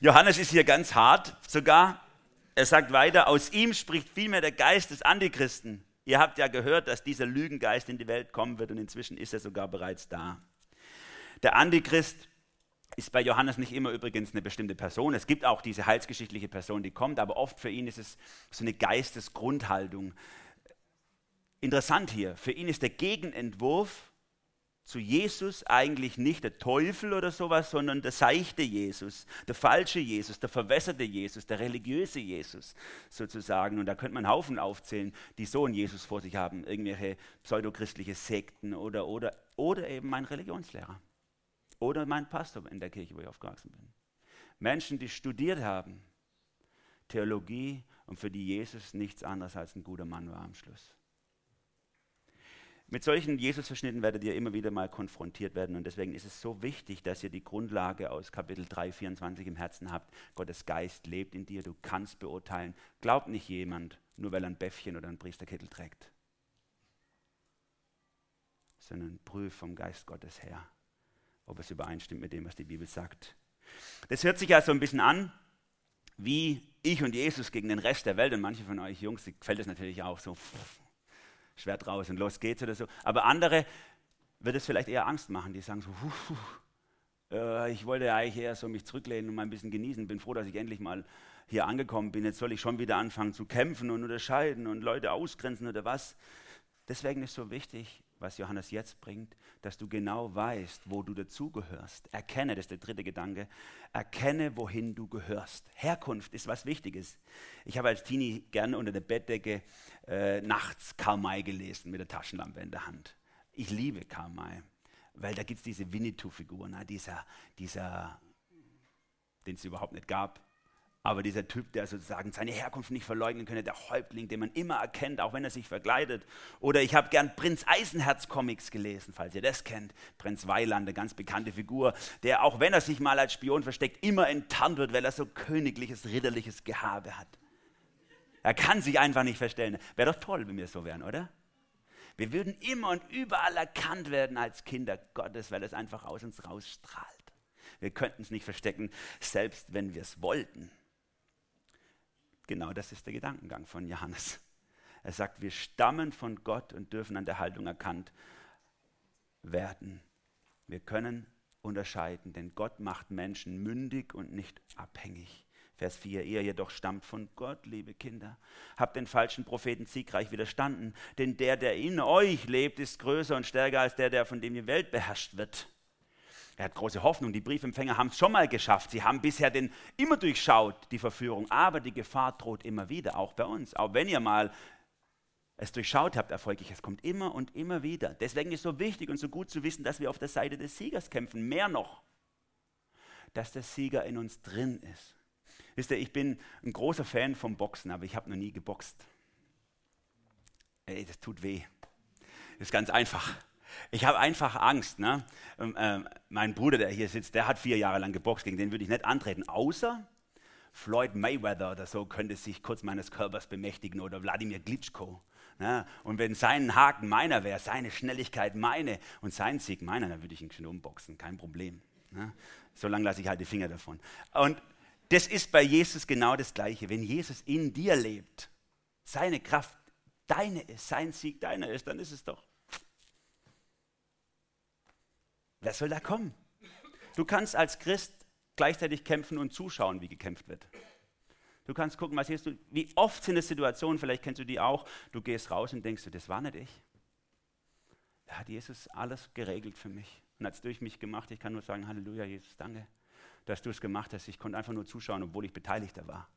Johannes ist hier ganz hart sogar. Er sagt weiter, aus ihm spricht vielmehr der Geist des Antichristen. Ihr habt ja gehört, dass dieser Lügengeist in die Welt kommen wird und inzwischen ist er sogar bereits da. Der Antichrist ist bei Johannes nicht immer übrigens eine bestimmte Person. Es gibt auch diese heilsgeschichtliche Person, die kommt, aber oft für ihn ist es so eine Geistesgrundhaltung. Interessant hier, für ihn ist der Gegenentwurf zu Jesus eigentlich nicht der Teufel oder sowas, sondern der seichte Jesus, der falsche Jesus, der verwässerte Jesus, der religiöse Jesus sozusagen. Und da könnte man einen Haufen aufzählen, die so einen Jesus vor sich haben, irgendwelche pseudochristliche Sekten oder, oder, oder eben mein Religionslehrer. Oder mein Pastor in der Kirche, wo ich aufgewachsen bin. Menschen, die studiert haben, Theologie und für die Jesus nichts anderes als ein guter Mann war am Schluss. Mit solchen Jesus-Verschnitten werdet ihr immer wieder mal konfrontiert werden und deswegen ist es so wichtig, dass ihr die Grundlage aus Kapitel 3, 24 im Herzen habt. Gottes Geist lebt in dir, du kannst beurteilen. Glaubt nicht jemand, nur weil er ein Bäffchen oder einen Priesterkittel trägt, sondern prüf vom Geist Gottes her ob es übereinstimmt mit dem, was die Bibel sagt. Das hört sich ja so ein bisschen an, wie ich und Jesus gegen den Rest der Welt. Und manche von euch Jungs, gefällt es natürlich auch so, Schwert raus und los geht's oder so. Aber andere wird es vielleicht eher Angst machen, die sagen so, puh, äh, ich wollte ja eigentlich eher so mich zurücklehnen und mal ein bisschen genießen. Bin froh, dass ich endlich mal hier angekommen bin. Jetzt soll ich schon wieder anfangen zu kämpfen und unterscheiden und Leute ausgrenzen oder was. Deswegen ist so wichtig, was Johannes jetzt bringt, dass du genau weißt, wo du dazugehörst. Erkenne, das ist der dritte Gedanke, erkenne, wohin du gehörst. Herkunft ist was Wichtiges. Ich habe als Teenie gerne unter der Bettdecke äh, nachts Karl May gelesen mit der Taschenlampe in der Hand. Ich liebe Karl May, weil da gibt es diese Winnetou-Figur, ne? dieser, dieser den es überhaupt nicht gab, Aber dieser Typ, der sozusagen seine Herkunft nicht verleugnen könnte, der Häuptling, den man immer erkennt, auch wenn er sich verkleidet. Oder ich habe gern Prinz Eisenherz Comics gelesen, falls ihr das kennt. Prinz Weiland, eine ganz bekannte Figur, der auch wenn er sich mal als Spion versteckt, immer enttarnt wird, weil er so königliches, ritterliches Gehabe hat. Er kann sich einfach nicht verstellen. Wäre doch toll, wenn wir so wären, oder? Wir würden immer und überall erkannt werden als Kinder Gottes, weil es einfach aus uns rausstrahlt. Wir könnten es nicht verstecken, selbst wenn wir es wollten. Genau das ist der Gedankengang von Johannes. Er sagt, wir stammen von Gott und dürfen an der Haltung erkannt werden. Wir können unterscheiden, denn Gott macht Menschen mündig und nicht abhängig. Vers 4, ihr jedoch stammt von Gott, liebe Kinder. Habt den falschen Propheten siegreich widerstanden, denn der, der in euch lebt, ist größer und stärker als der, der von dem die Welt beherrscht wird. Er hat große Hoffnung. Die Briefempfänger haben es schon mal geschafft. Sie haben bisher den immer durchschaut, die Verführung. Aber die Gefahr droht immer wieder, auch bei uns. Auch wenn ihr mal es durchschaut habt, erfolgreich, es kommt immer und immer wieder. Deswegen ist es so wichtig und so gut zu wissen, dass wir auf der Seite des Siegers kämpfen. Mehr noch, dass der Sieger in uns drin ist. Wisst ihr, ich bin ein großer Fan vom Boxen, aber ich habe noch nie geboxt. Ey, das tut weh. Ist ganz einfach. Ich habe einfach Angst. Ne? Ähm, äh, mein Bruder, der hier sitzt, der hat vier Jahre lang geboxt, gegen den würde ich nicht antreten, außer Floyd Mayweather oder so könnte sich kurz meines Körpers bemächtigen oder Wladimir Glitschko. Ne? Und wenn sein Haken meiner wäre, seine Schnelligkeit meine und sein Sieg meiner, dann würde ich ihn schon umboxen, kein Problem. Ne? Solange lasse ich halt die Finger davon. Und das ist bei Jesus genau das Gleiche. Wenn Jesus in dir lebt, seine Kraft deine ist, sein Sieg deiner ist, dann ist es doch Wer soll da kommen? Du kannst als Christ gleichzeitig kämpfen und zuschauen, wie gekämpft wird. Du kannst gucken, was siehst du, wie oft sind es Situationen, vielleicht kennst du die auch, du gehst raus und denkst du, das war nicht ich. Da hat Jesus alles geregelt für mich und hat es durch mich gemacht. Ich kann nur sagen, Halleluja, Jesus, danke, dass du es gemacht hast. Ich konnte einfach nur zuschauen, obwohl ich Beteiligter war.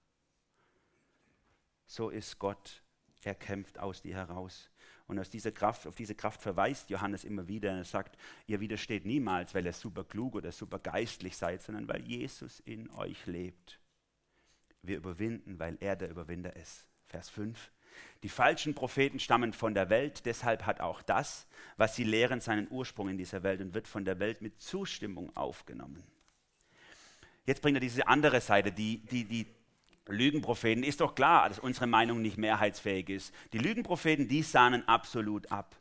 So ist Gott. Er kämpft aus dir heraus. Und aus dieser Kraft, auf diese Kraft verweist Johannes immer wieder. Er sagt, ihr widersteht niemals, weil ihr super klug oder super geistlich seid, sondern weil Jesus in euch lebt. Wir überwinden, weil er der Überwinder ist. Vers 5. Die falschen Propheten stammen von der Welt, deshalb hat auch das, was sie lehren, seinen Ursprung in dieser Welt und wird von der Welt mit Zustimmung aufgenommen. Jetzt bringt er diese andere Seite, die, die, die Lügenpropheten, ist doch klar, dass unsere Meinung nicht mehrheitsfähig ist. Die Lügenpropheten, die sahnen absolut ab.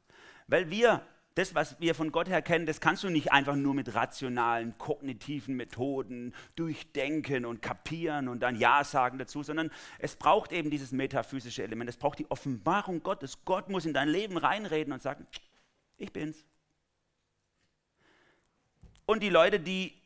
Weil wir, das, was wir von Gott her kennen, das kannst du nicht einfach nur mit rationalen, kognitiven Methoden durchdenken und kapieren und dann Ja sagen dazu, sondern es braucht eben dieses metaphysische Element, es braucht die Offenbarung Gottes. Gott muss in dein Leben reinreden und sagen, ich bin's. Und die Leute, die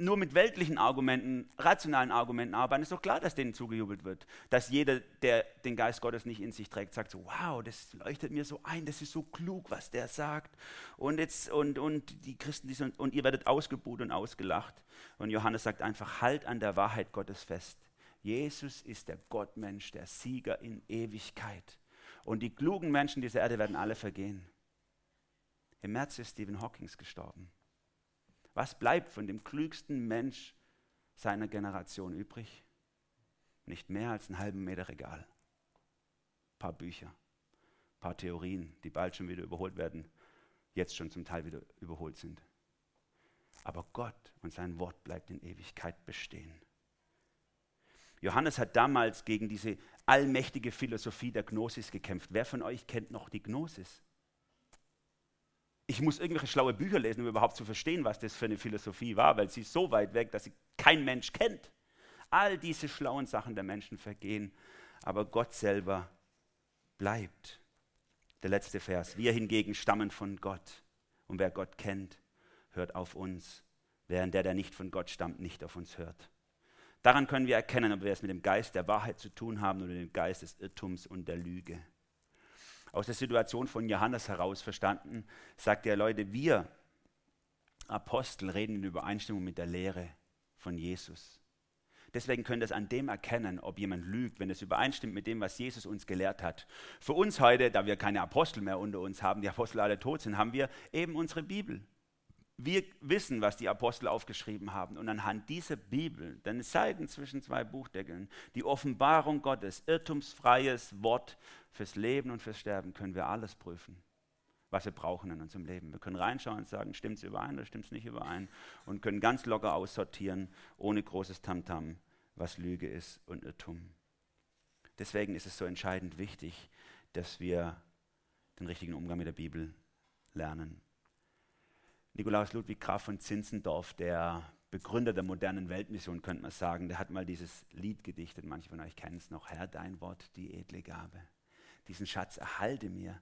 nur mit weltlichen Argumenten, rationalen Argumenten arbeiten, ist doch klar, dass denen zugejubelt wird. Dass jeder, der den Geist Gottes nicht in sich trägt, sagt so, wow, das leuchtet mir so ein, das ist so klug, was der sagt. Und jetzt, und, und die Christen, die sind, und ihr werdet ausgebuht und ausgelacht. Und Johannes sagt einfach, halt an der Wahrheit Gottes fest. Jesus ist der Gottmensch, der Sieger in Ewigkeit. Und die klugen Menschen dieser Erde werden alle vergehen. Im März ist Stephen Hawkins gestorben. Was bleibt von dem klügsten Mensch seiner Generation übrig? Nicht mehr als einen halben Meter Regal. Ein paar Bücher, ein paar Theorien, die bald schon wieder überholt werden, jetzt schon zum Teil wieder überholt sind. Aber Gott und sein Wort bleibt in Ewigkeit bestehen. Johannes hat damals gegen diese allmächtige Philosophie der Gnosis gekämpft. Wer von euch kennt noch die Gnosis? Ich muss irgendwelche schlaue Bücher lesen, um überhaupt zu verstehen, was das für eine Philosophie war, weil sie ist so weit weg, dass sie kein Mensch kennt. All diese schlauen Sachen der Menschen vergehen, aber Gott selber bleibt. Der letzte Vers. Wir hingegen stammen von Gott. Und wer Gott kennt, hört auf uns, während der, der nicht von Gott stammt, nicht auf uns hört. Daran können wir erkennen, ob wir es mit dem Geist der Wahrheit zu tun haben oder mit dem Geist des Irrtums und der Lüge aus der Situation von Johannes heraus verstanden, sagt er, Leute, wir Apostel reden in Übereinstimmung mit der Lehre von Jesus. Deswegen könnt ihr es an dem erkennen, ob jemand lügt, wenn es übereinstimmt mit dem, was Jesus uns gelehrt hat. Für uns heute, da wir keine Apostel mehr unter uns haben, die Apostel alle tot sind, haben wir eben unsere Bibel. Wir wissen, was die Apostel aufgeschrieben haben. Und anhand dieser Bibel, denn Seiten zwischen zwei Buchdeckeln, die Offenbarung Gottes, irrtumsfreies Wort fürs Leben und fürs Sterben, können wir alles prüfen, was wir brauchen in unserem Leben. Wir können reinschauen und sagen, stimmt es überein oder stimmt es nicht überein und können ganz locker aussortieren, ohne großes Tamtam, was Lüge ist und Irrtum. Deswegen ist es so entscheidend wichtig, dass wir den richtigen Umgang mit der Bibel lernen. Nikolaus Ludwig Graf von Zinzendorf, der Begründer der modernen Weltmission, könnte man sagen, der hat mal dieses Lied gedichtet, manche von euch kennen es noch, Herr, dein Wort, die edle Gabe. Diesen Schatz erhalte mir,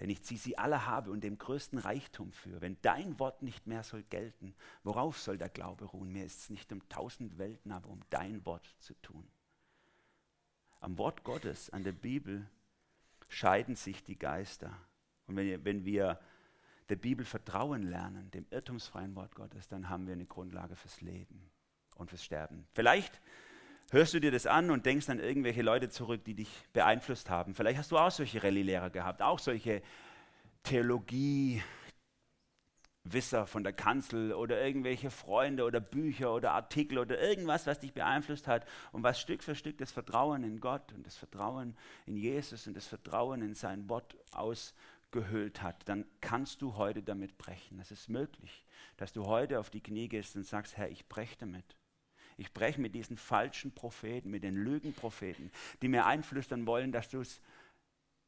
denn ich ziehe sie alle habe und dem größten Reichtum für. Wenn dein Wort nicht mehr soll gelten, worauf soll der Glaube ruhen? Mir ist es nicht um tausend Welten, aber um dein Wort zu tun. Am Wort Gottes, an der Bibel, scheiden sich die Geister. Und wenn, wenn wir der Bibel vertrauen lernen, dem irrtumsfreien Wort Gottes, dann haben wir eine Grundlage fürs Leben und fürs Sterben. Vielleicht hörst du dir das an und denkst an irgendwelche Leute zurück, die dich beeinflusst haben. Vielleicht hast du auch solche Rallye-Lehrer gehabt, auch solche Theologie, Wisser von der Kanzel oder irgendwelche Freunde oder Bücher oder Artikel oder irgendwas, was dich beeinflusst hat und was Stück für Stück das Vertrauen in Gott und das Vertrauen in Jesus und das Vertrauen in sein Wort aus gehüllt hat, dann kannst du heute damit brechen. Es ist möglich, dass du heute auf die Knie gehst und sagst, Herr, ich breche damit. Ich breche mit diesen falschen Propheten, mit den Lügenpropheten, die mir einflüstern wollen, dass,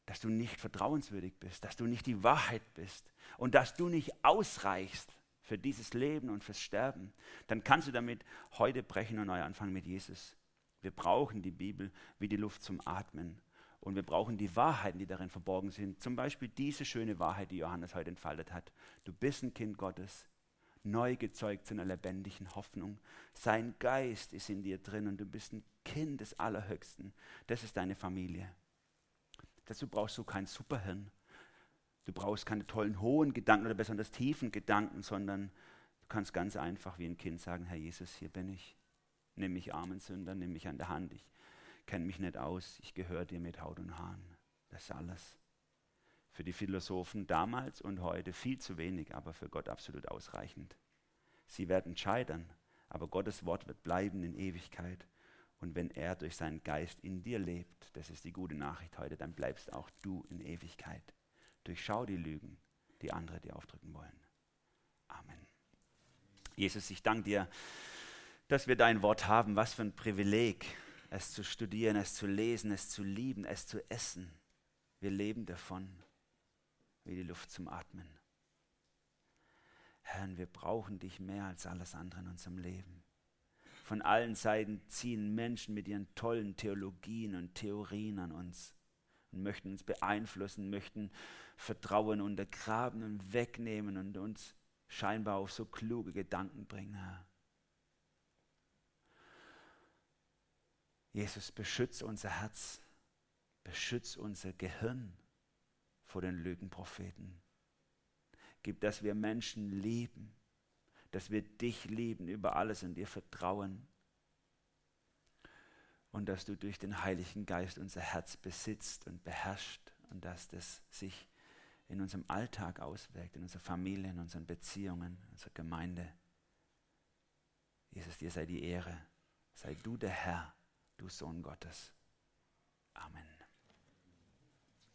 dass du nicht vertrauenswürdig bist, dass du nicht die Wahrheit bist und dass du nicht ausreichst für dieses Leben und fürs Sterben. Dann kannst du damit heute brechen und neu anfangen mit Jesus. Wir brauchen die Bibel wie die Luft zum Atmen. Und wir brauchen die Wahrheiten, die darin verborgen sind. Zum Beispiel diese schöne Wahrheit, die Johannes heute entfaltet hat. Du bist ein Kind Gottes, neu gezeugt zu einer lebendigen Hoffnung. Sein Geist ist in dir drin und du bist ein Kind des Allerhöchsten. Das ist deine Familie. Dazu brauchst du kein Superhirn. Du brauchst keine tollen hohen Gedanken oder besonders tiefen Gedanken, sondern du kannst ganz einfach wie ein Kind sagen, Herr Jesus, hier bin ich. Nimm mich armen Sünder, nimm mich an der Hand. Ich kenne mich nicht aus, ich gehöre dir mit Haut und Haaren. Das ist alles. Für die Philosophen damals und heute viel zu wenig, aber für Gott absolut ausreichend. Sie werden scheitern, aber Gottes Wort wird bleiben in Ewigkeit. Und wenn er durch seinen Geist in dir lebt, das ist die gute Nachricht heute, dann bleibst auch du in Ewigkeit. Durchschau die Lügen, die andere dir aufdrücken wollen. Amen. Jesus, ich danke dir, dass wir dein Wort haben. Was für ein Privileg es zu studieren, es zu lesen, es zu lieben, es zu essen. Wir leben davon wie die Luft zum Atmen. Herr, wir brauchen dich mehr als alles andere in unserem Leben. Von allen Seiten ziehen Menschen mit ihren tollen Theologien und Theorien an uns und möchten uns beeinflussen, möchten Vertrauen untergraben und wegnehmen und uns scheinbar auf so kluge Gedanken bringen, Herr. Jesus, beschütze unser Herz, beschütze unser Gehirn vor den Lügenpropheten. Gib, dass wir Menschen lieben, dass wir dich lieben über alles und dir vertrauen. Und dass du durch den Heiligen Geist unser Herz besitzt und beherrscht und dass das sich in unserem Alltag auswirkt, in unserer Familie, in unseren Beziehungen, in unserer Gemeinde. Jesus, dir sei die Ehre, sei du der Herr du Sohn Gottes. Amen.